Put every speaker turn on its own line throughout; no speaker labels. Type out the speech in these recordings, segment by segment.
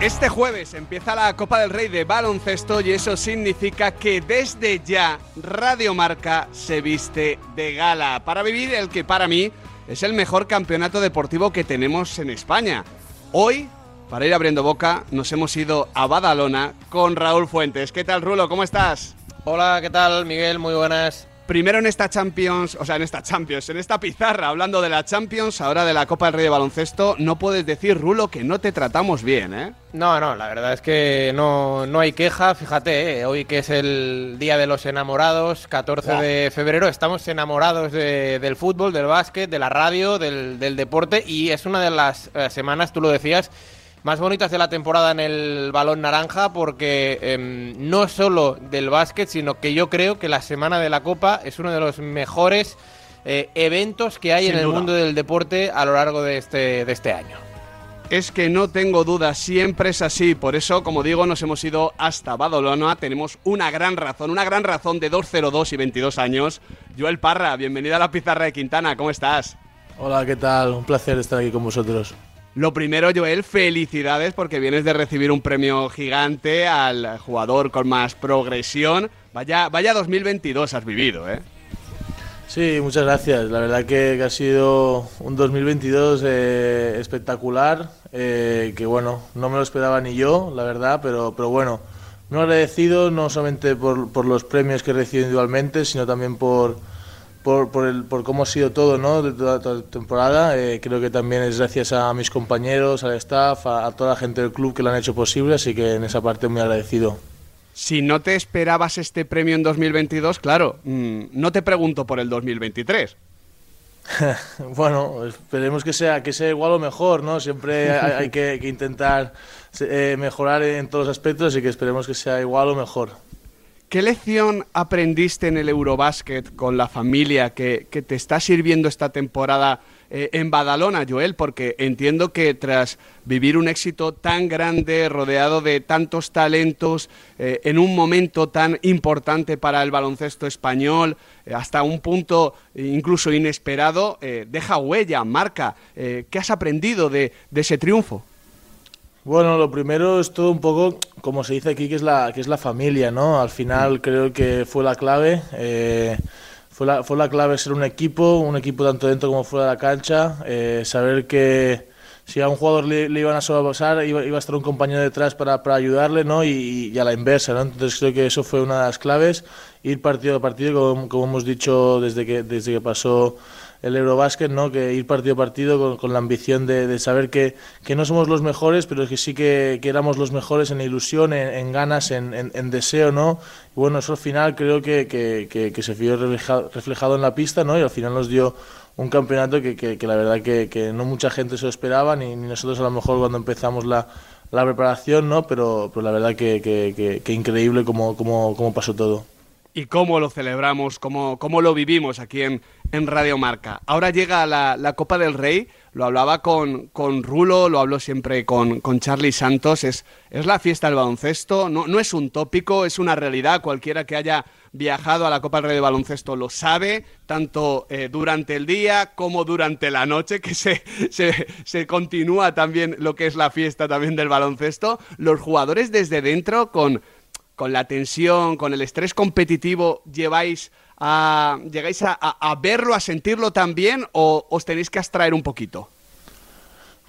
Este jueves empieza la Copa del Rey de baloncesto y eso significa que desde ya Radio Marca se viste de gala para vivir el que para mí es el mejor campeonato deportivo que tenemos en España. Hoy, para ir abriendo boca, nos hemos ido a Badalona con Raúl Fuentes. ¿Qué tal, Rulo? ¿Cómo estás?
Hola, ¿qué tal, Miguel? Muy buenas.
Primero en esta Champions, o sea, en esta Champions, en esta pizarra, hablando de la Champions, ahora de la Copa del Rey de Baloncesto, no puedes decir, Rulo, que no te tratamos bien, ¿eh?
No, no, la verdad es que no, no hay queja. Fíjate, ¿eh? hoy que es el Día de los Enamorados, 14 de febrero, estamos enamorados del fútbol, del básquet, de la radio, del, deporte y es una de las eh, semanas, tú lo decías, más bonitas de la temporada en el balón naranja porque em, no solo del básquet, sino que yo creo que la Semana de la Copa es uno de los mejores eh, eventos que hay en el mundo del deporte a lo largo de este, de este año.
Es que no tengo duda, siempre es así. Por eso, como digo, nos hemos ido hasta Badalona. Tenemos una gran razón, una gran razón de 202 y 22 años. Joel Parra, bienvenida a la pizarra de Quintana, ¿cómo estás?
Hola, ¿qué tal? Un placer estar aquí con vosotros.
Lo primero, Joel, felicidades porque vienes de recibir un premio gigante al jugador con más progresión. Vaya, vaya 2022 has vivido, ¿eh?
Sí, muchas gracias. La verdad que, ha sido un 2022 eh, espectacular, eh, que bueno, no me lo esperaba ni yo, la verdad, pero, pero bueno, muy agradecido no solamente por los premios que he recibido individualmente, sino también por por, por, el, por cómo ha sido todo ¿no? de toda, la temporada. Eh, creo que también es gracias a mis compañeros, al staff, a, toda la gente del club que lo han hecho posible, así que en esa parte muy agradecido.
Si no te esperabas este premio en 2022, claro, mm, no te pregunto por el 2023.
bueno, esperemos que sea, que sea igual o mejor, ¿no? Siempre hay, que, intentar eh, mejorar en todos los aspectos y que esperemos que sea igual o mejor.
¿Qué lección aprendiste en el Eurobásquet con la familia que, te está sirviendo esta temporada eh, en Badalona, Joel? Porque entiendo que tras vivir un éxito tan grande, rodeado de tantos talentos, eh, en un momento tan importante para el baloncesto español, eh, hasta un punto incluso inesperado, deja huella, marca. ¿Qué has aprendido de ese triunfo?
Bueno, lo primero es todo un poco, como se dice aquí, que es la, que es la familia, ¿no? Al final creo que fue la clave. Eh, fue, la, fue la clave ser un equipo, un equipo tanto dentro como fuera de la cancha. Eh, saber que si a un jugador le, iban a sobrepasar, iba, iba, a estar un compañero detrás para, para ayudarle, ¿no? Y, y, a la inversa, ¿no? Entonces creo que eso fue una de las claves. Ir partido a partido, como, como hemos dicho desde que, desde que pasó el Eurobásquet, ¿no? que ir partido a partido con, la ambición de, saber que, que, no somos los mejores, pero que sí que, que éramos los mejores en ilusión, en, ganas, en, deseo. ¿no? Y bueno, eso al final creo que, que se vio reflejado, en la pista ¿no? y al final nos dio un campeonato que, la verdad que, no mucha gente se lo esperaba, ni, nosotros a lo mejor cuando empezamos la, la preparación, ¿no? pero, pero la verdad que, increíble cómo, cómo, cómo pasó todo
y cómo lo celebramos, cómo, cómo lo vivimos aquí en, en Radio Marca. Ahora llega la, la, Copa del Rey, lo hablaba con, con Rulo, lo hablo siempre con, con Santos, es, es la fiesta del baloncesto, no, no es un tópico, es una realidad, cualquiera que haya viajado a la Copa del Rey de Baloncesto lo sabe, tanto eh, durante el día como durante la noche, que se, se, se, continúa también lo que es la fiesta también del baloncesto. Los jugadores desde dentro con con la tensión, con el estrés competitivo, lleváis a, llegáis a, verlo, a sentirlo también o os tenéis que abstraer un poquito?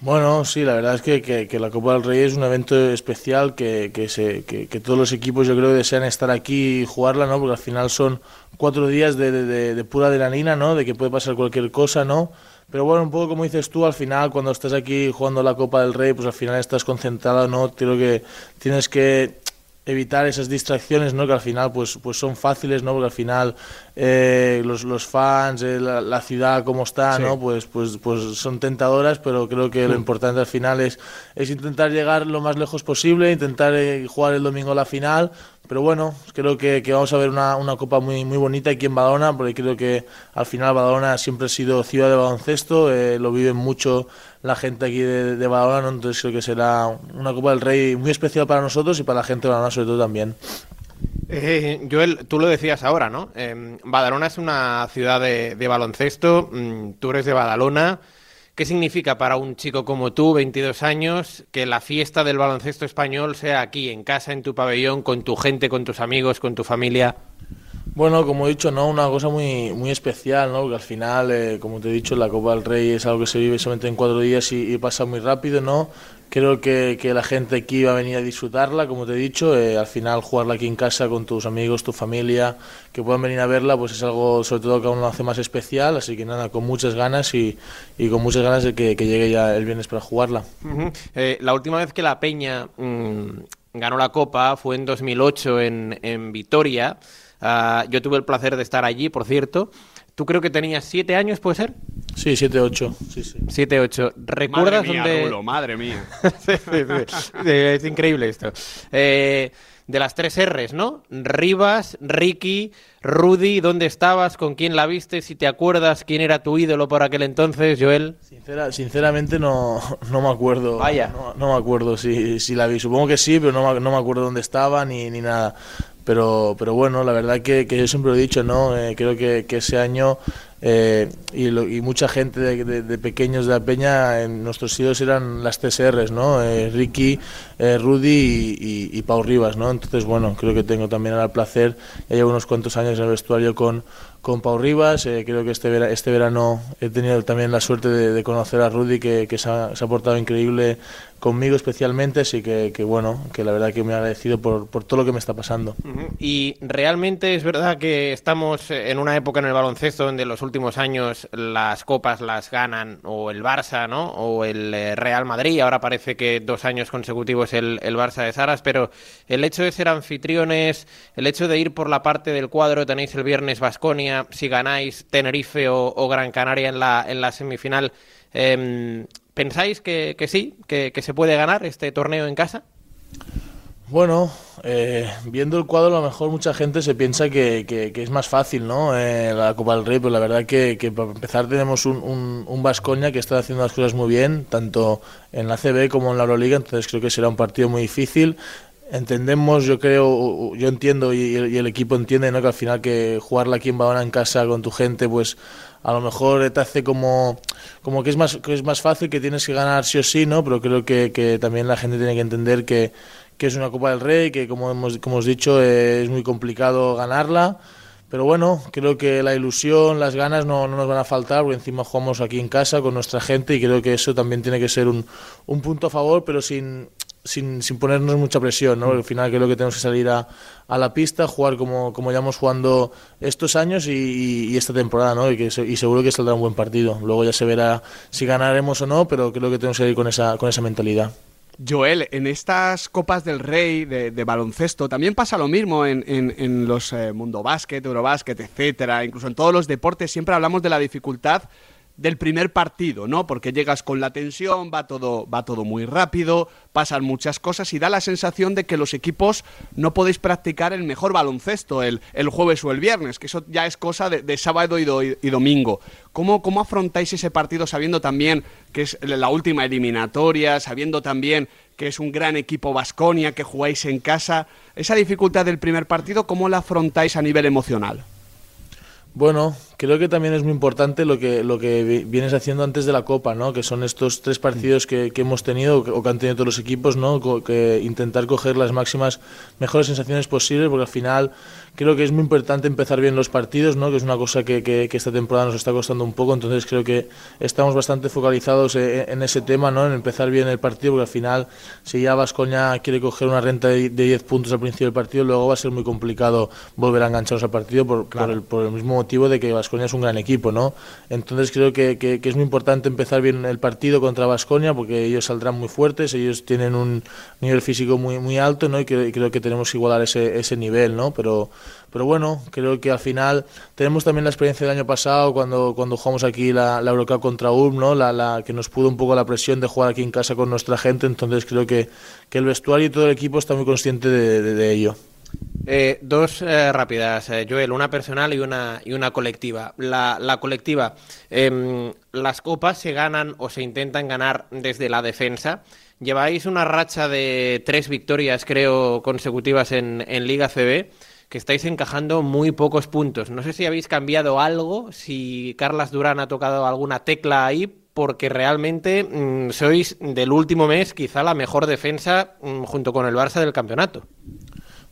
Bueno, sí, la verdad es que, la Copa del Rey es un evento especial que, se, que, todos los equipos yo creo desean estar aquí y jugarla, ¿no? Porque al final son cuatro días de, de, de pura adrenalina, ¿no? De que puede pasar cualquier cosa, ¿no? Pero bueno, un poco como dices tú, al final cuando estás aquí jugando la Copa del Rey, pues al final estás concentrado, ¿no? Creo que tienes que evitar esas distracciones, ¿no? Que al final pues, pues son fáciles, ¿no? Porque al final eh, los, los, fans, eh, la, ciudad como está, ¿no? Pues, pues, pues son tentadoras, pero creo que lo mm. importante al final es, es intentar llegar lo más lejos posible, intentar eh, jugar el domingo la final, pero bueno, creo que, que vamos a ver una, una, copa muy, muy bonita aquí en Badalona, porque creo que al final Badalona siempre ha sido ciudad de baloncesto, lo viven mucho la gente aquí de, Badalona, entonces creo que será una Copa del Rey muy especial para nosotros y para la gente de Badalona sobre todo también.
Eh, Joel, tú lo decías ahora, ¿no? Eh, Badalona es una ciudad de, baloncesto, mm, tú eres de Badalona. ¿Qué significa para un chico como tú, 22 años, que la fiesta del baloncesto español sea aquí, en casa, en tu pabellón, con tu gente, con tus amigos, con tu familia?
Bueno, como he dicho, no, una cosa muy, muy especial, ¿no? Porque al final, eh, como te he dicho, la Copa del Rey es algo que se vive solamente en cuatro días y, pasa muy rápido, ¿no? Creo que, que, la gente aquí va a venir a disfrutarla, como te he dicho, eh, al final jugarla aquí en casa con tus amigos, tu familia, que puedan venir a verla, pues es algo sobre todo que aún lo hace más especial, así que nada, con muchas ganas y, y con muchas ganas de que, que, llegue ya el viernes para jugarla.
Eh, la última vez que la Peña mmm, ganó la Copa fue en 2008 en, en Vitoria, uh, yo tuve el placer de estar allí, por cierto, Tú creo que tenías siete años, ¿puede ser?
Sí, siete, ocho. Sí, sí.
Siete, ocho. ¿Recuerdas
madre mía,
dónde...?
Rulo, madre mía.
sí, sí, sí. Es increíble esto. Eh, de las tres R's, ¿no? Rivas, Ricky, Rudy, ¿dónde estabas? ¿Con quién la viste? Si te acuerdas, ¿quién era tu ídolo por aquel entonces, Joel?
Sincera, sinceramente no, no me acuerdo.
Vaya.
No, no me acuerdo si, si, la vi. Supongo que sí, pero no, no me acuerdo dónde estaba ni, ni nada pero, pero bueno, la verdad que, yo siempre lo he dicho, ¿no? Eh, creo que, que, ese año eh, y, lo, y, mucha gente de, pequeños de la peña, en nuestros ídolos eran las TSRs, ¿no? Eh, Ricky, Rudy y, Pau Rivas, ¿no? Entonces, bueno, creo que tengo también el placer, ya llevo unos cuantos años en el vestuario con, con Pau Rivas. Eh, creo que este, este verano he tenido también la suerte de, conocer a Rudy, que, que se, ha, ha, portado increíble conmigo especialmente, así que, que, bueno, que la verdad que me he agradecido por, por todo lo que me está pasando.
Y realmente es verdad que estamos en una época en el baloncesto donde los últimos años las copas las ganan o el Barça, ¿no? O el eh, Real Madrid, ahora parece que dos años consecutivos el, el Barça de Saras, pero el hecho de ser anfitriones, el hecho de ir por la parte del cuadro, tenéis el viernes Si ganáis Tenerife o, Gran Canaria en la, en la semifinal, eh, ¿pensáis que, sí, que, se puede ganar este torneo en casa?
Bueno, eh, viendo el cuadro, a lo mejor mucha gente se piensa que, es más fácil, ¿no? Eh, la Copa del Rey, pero la verdad que, que para empezar tenemos un, un, un Vascoña que está haciendo las cosas muy bien, tanto en la CB como en la Euroliga, entonces creo que será un partido muy difícil entendemos, yo creo, yo entiendo y, y, el equipo entiende, ¿no? Que al final que jugarla aquí en Badona en casa con tu gente, pues a lo mejor te hace como, como que es más que es más fácil, que tienes que ganar sí o sí, ¿no? Pero creo que, también la gente tiene que entender que, es una Copa del Rey, que como hemos, como dicho es muy complicado ganarla. Pero bueno, creo que la ilusión, las ganas no, no, nos van a faltar, porque encima jugamos aquí en casa con nuestra gente y creo que eso también tiene que ser un punto a favor, pero sin, sin, sin, ponernos mucha presión, ¿no? Al final creo que tenemos que salir a, a la pista, jugar como, como llevamos jugando estos años y, esta temporada, ¿no? Y, que, y seguro que saldrá un buen partido. Luego ya se verá si ganaremos o no, pero creo que tenemos que ir con esa, con esa mentalidad.
Joel, en estas Copas del Rey de, baloncesto también pasa lo mismo en, en, en los eh, Mundo Básquet, Eurobásquet, etcétera. Incluso en todos los deportes siempre hablamos de la dificultad del primer partido, ¿no? Porque llegas con la tensión, va todo, va todo muy rápido, pasan muchas cosas y da la sensación de que los equipos no podéis practicar el mejor baloncesto el, el jueves o el viernes, que eso ya es cosa de, sábado y, do, y, domingo. ¿Cómo, ¿Cómo afrontáis ese partido sabiendo también que es la última eliminatoria, sabiendo también que es un gran equipo Vasconia, que jugáis en casa? Esa dificultad del primer partido, ¿cómo la afrontáis a nivel emocional?
Bueno, creo que también es muy importante lo que, lo que vienes haciendo antes de la Copa, ¿no? que son estos tres partidos que, que hemos tenido o que han tenido todos los equipos, ¿no? que intentar coger las máximas, mejores sensaciones posibles, porque al final creo que es muy importante empezar bien los partidos, ¿no? que es una cosa que, que, que esta temporada nos está costando un poco, entonces creo que estamos bastante focalizados en, en, ese tema, ¿no? en empezar bien el partido, porque al final si ya Vascoña quiere coger una renta de, de 10 puntos al principio del partido, luego va a ser muy complicado volver a engancharnos al partido por, claro. por, el, por el mismo motivo de que Vasconia es un gran equipo, ¿no? Entonces creo que, es muy importante empezar bien el partido contra Vasconia porque ellos saldrán muy fuertes, ellos tienen un nivel físico muy, muy alto, ¿no? Y, y creo que tenemos que igualar ese, ese nivel, ¿no? Pero, pero bueno, creo que al final tenemos también la experiencia del año pasado cuando, cuando jugamos aquí la, la Eurocup contra URM, ¿no? La, la, que nos pudo un poco la presión de jugar aquí en casa con nuestra gente, entonces creo que, que el vestuario y todo el equipo está muy consciente de, de ello.
Eh, dos eh, rápidas, eh, Joel, una personal y una, y una colectiva. La, la colectiva, eh, las copas se ganan o se intentan ganar desde la defensa. Lleváis una racha de tres victorias, creo, consecutivas en, en Liga CB, que estáis encajando muy pocos puntos. No sé si habéis cambiado algo, si Carlas Durán ha tocado alguna tecla ahí, porque realmente mm, sois del último mes quizá la mejor defensa mm, junto con el Barça del campeonato.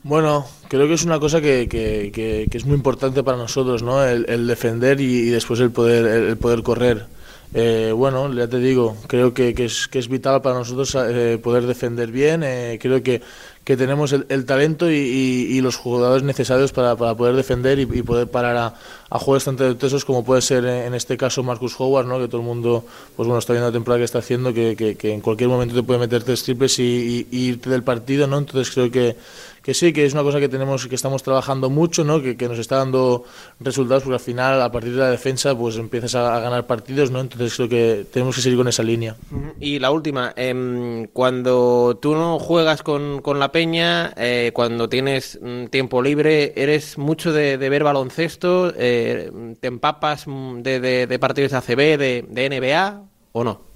Bueno, creo que es una cosa que, que, es muy importante para nosotros, ¿no? El, defender y, después el poder, el, poder correr. Eh, bueno, ya te digo, creo que, es, que es vital para nosotros eh, poder defender bien. Eh, creo que, que tenemos el, talento y, los jugadores necesarios para, para poder defender y, poder parar a, a jugadores tan talentosos como puede ser en este caso Marcus Howard, ¿no? que todo el mundo pues bueno está viendo la temporada que está haciendo, que, que, en cualquier momento te puede meter tres triples y, irte del partido, ¿no? entonces creo que, que sí, que es una cosa que tenemos que estamos trabajando mucho, ¿no? que, nos está dando resultados, porque al final a partir de la defensa pues empiezas a, ganar partidos, ¿no? entonces creo que tenemos que seguir con esa línea.
Y la última, em, cuando tú no juegas con, con la Peña, eh, cuando tienes mm, tiempo libre, ¿eres mucho de, ver baloncesto? Eh, ¿Te empapas mm, de, partidos de ACB, de, de NBA o no?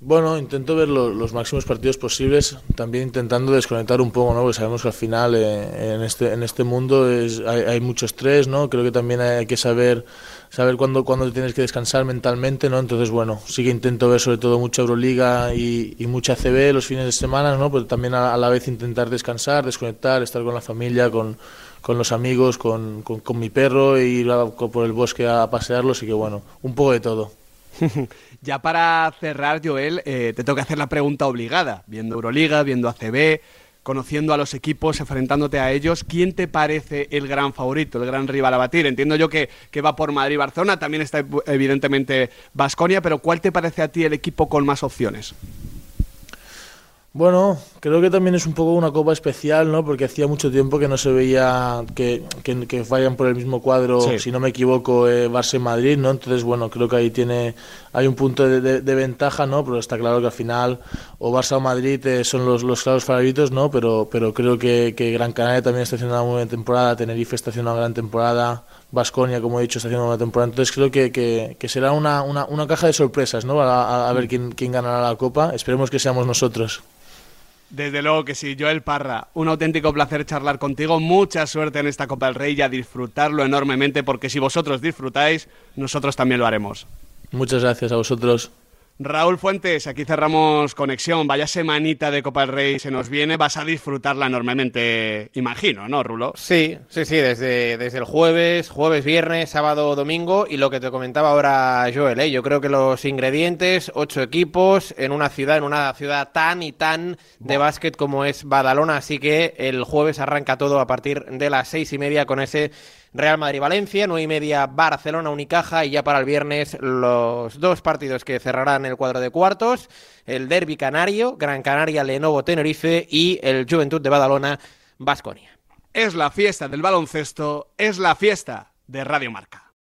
Bueno, intento ver los máximos partidos posibles, también intentando desconectar un poco, ¿no? Porque sabemos que al final eh, en, este, en este mundo es, hay, mucho estrés, ¿no? Creo que también hay, que saber saber cuándo, cuándo tienes que descansar mentalmente, ¿no? Entonces, bueno, sí que intento ver sobre todo mucha Euroliga y, y mucha CB los fines de semana, ¿no? Pero también a, la vez intentar descansar, desconectar, estar con la familia, con, con los amigos, con, con, mi perro e ir por el bosque a pasearlos y que, bueno, un poco de todo.
ya para cerrar, Joel, eh, te tengo que hacer la pregunta obligada. Viendo Euroliga, viendo ACB, conociendo a los equipos, enfrentándote a ellos, ¿quién te parece el gran favorito, el gran rival a batir? Entiendo yo que, que va por Madrid-Barcelona, también está evidentemente Basconia, pero ¿cuál te parece a ti el equipo con más opciones?
Bueno, creo que también es un poco una copa especial, ¿no? Porque hacía mucho tiempo que no se veía que, que, vayan por el mismo cuadro, si no me equivoco, eh, Barça Madrid, ¿no? Entonces, bueno, creo que ahí tiene hay un punto de, ventaja, ¿no? Pero está claro que al final o Barça o Madrid eh, son los, los claros favoritos, ¿no? Pero, pero creo que, que Gran Canaria también está haciendo una muy buena temporada, Tenerife está haciendo una gran temporada, Vasconia, como he dicho, está haciendo una buena temporada. Entonces creo que, que, será una, una, una, caja de sorpresas, ¿no? A, a ver quién, quién ganará la Copa. Esperemos que seamos nosotros.
Desde luego que sí, Joel Parra, un auténtico placer charlar contigo, mucha suerte en esta Copa del Rey y a disfrutarlo enormemente porque si vosotros disfrutáis, nosotros también lo haremos.
Muchas gracias a vosotros.
Raúl Fuentes, aquí cerramos conexión. Vaya semanita de Copa del Rey se nos viene. Vas a disfrutarla enormemente, imagino, ¿no, Rulo?
Sí, sí, sí, desde, desde el jueves, jueves, viernes, sábado, domingo. Y lo que te comentaba ahora Joel, ¿eh? yo creo que los ingredientes, ocho equipos en una ciudad, en una ciudad tan y tan de básquet como es Badalona. Así que el jueves arranca todo a partir de las seis y media con ese Real Madrid-Valencia, nueve y media Barcelona-Unicaja y ya para el viernes los dos partidos que cerrarán el cuadro de cuartos, el Derby Canario, Gran Canaria-Lenovo-Tenerife y el Juventud de Badalona-Basconia.
Es la fiesta del baloncesto, es la fiesta de Radio Marca.